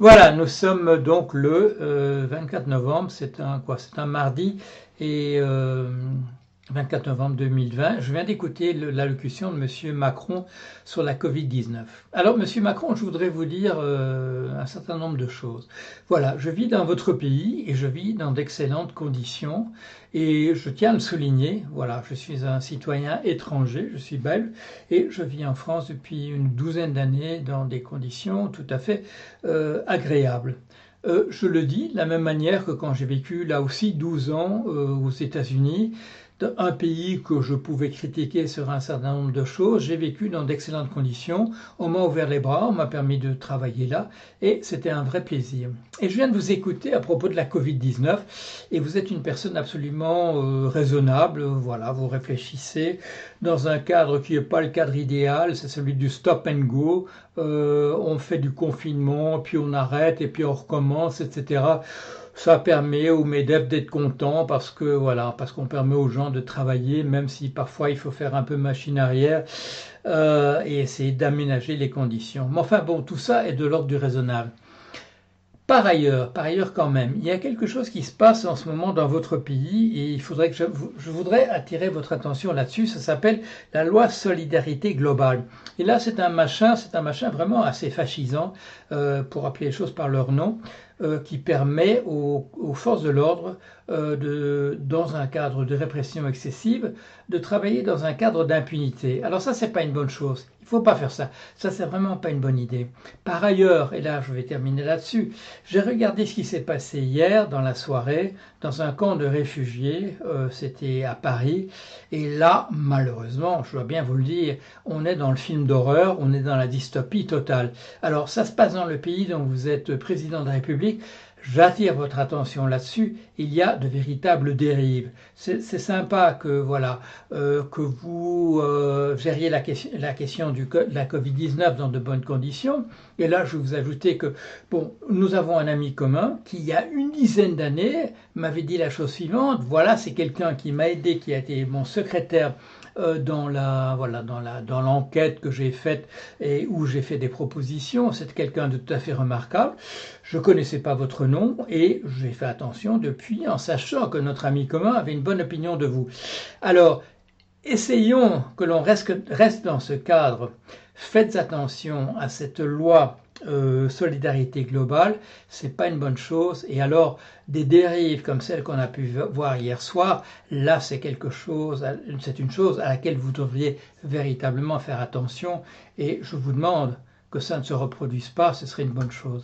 Voilà, nous sommes donc le 24 novembre, c'est un quoi C'est un mardi et 24 novembre 2020, je viens d'écouter l'allocution de M. Macron sur la Covid-19. Alors, M. Macron, je voudrais vous dire euh, un certain nombre de choses. Voilà, je vis dans votre pays et je vis dans d'excellentes conditions et je tiens à le souligner. Voilà, je suis un citoyen étranger, je suis belge et je vis en France depuis une douzaine d'années dans des conditions tout à fait euh, agréables. Euh, je le dis de la même manière que quand j'ai vécu là aussi 12 ans aux États-Unis, un pays que je pouvais critiquer sur un certain nombre de choses. J'ai vécu dans d'excellentes conditions. On m'a ouvert les bras, on m'a permis de travailler là et c'était un vrai plaisir. Et je viens de vous écouter à propos de la Covid-19 et vous êtes une personne absolument euh, raisonnable. Voilà, vous réfléchissez dans un cadre qui n'est pas le cadre idéal, c'est celui du stop and go. Euh, on fait du confinement, puis on arrête et puis on recommence, etc ça permet aux MEDEF d'être contents parce que voilà, parce qu'on permet aux gens de travailler, même si parfois il faut faire un peu machine arrière euh, et essayer d'aménager les conditions. Mais enfin bon, tout ça est de l'ordre du raisonnable. Par ailleurs, par ailleurs quand même, il y a quelque chose qui se passe en ce moment dans votre pays et il faudrait que je, voudrais attirer votre attention là-dessus. Ça s'appelle la loi solidarité globale. Et là, c'est un machin, c'est un machin vraiment assez fascisant euh, pour appeler les choses par leur nom. Euh, qui permet aux, forces de l'ordre, euh, dans un cadre de répression excessive, de travailler dans un cadre d'impunité. Alors ça, c'est pas une bonne chose. Il faut pas faire ça. Ça, c'est vraiment pas une bonne idée. Par ailleurs, et là, je vais terminer là-dessus, j'ai regardé ce qui s'est passé hier dans la soirée dans un camp de réfugiés. Euh, c'était à Paris. Et là, malheureusement, je dois bien vous le dire, on est dans le film d'horreur, on est dans la dystopie totale. Alors, ça se passe dans le pays dont vous êtes président de la République J'attire votre attention là-dessus. Il y a de véritables dérives. C'est sympa que voilà euh, que vous euh, gériez la, question, du, de la Covid-19 dans de bonnes conditions. Et là, je vous ajouter que bon, nous avons un ami commun qui, il y a une dizaine d'années, m'avait dit la chose suivante. Voilà, c'est quelqu'un qui m'a aidé, qui a été mon secrétaire dans la voilà dans la dans l'enquête que j'ai faite et où j'ai fait des propositions. C'est quelqu'un de tout à fait remarquable. Je connaissais pas votre nom et j'ai fait attention depuis en sachant que notre ami commun avait une bonne opinion de vous. Alors essayons que l'on reste, reste dans ce cadre. Faites attention à cette loi euh, solidarité globale, c'est pas une bonne chose. Et alors, des dérives comme celles qu'on a pu voir hier soir, là, c'est quelque chose, c'est une chose à laquelle vous devriez véritablement faire attention. Et je vous demande que ça ne se reproduise pas, ce serait une bonne chose.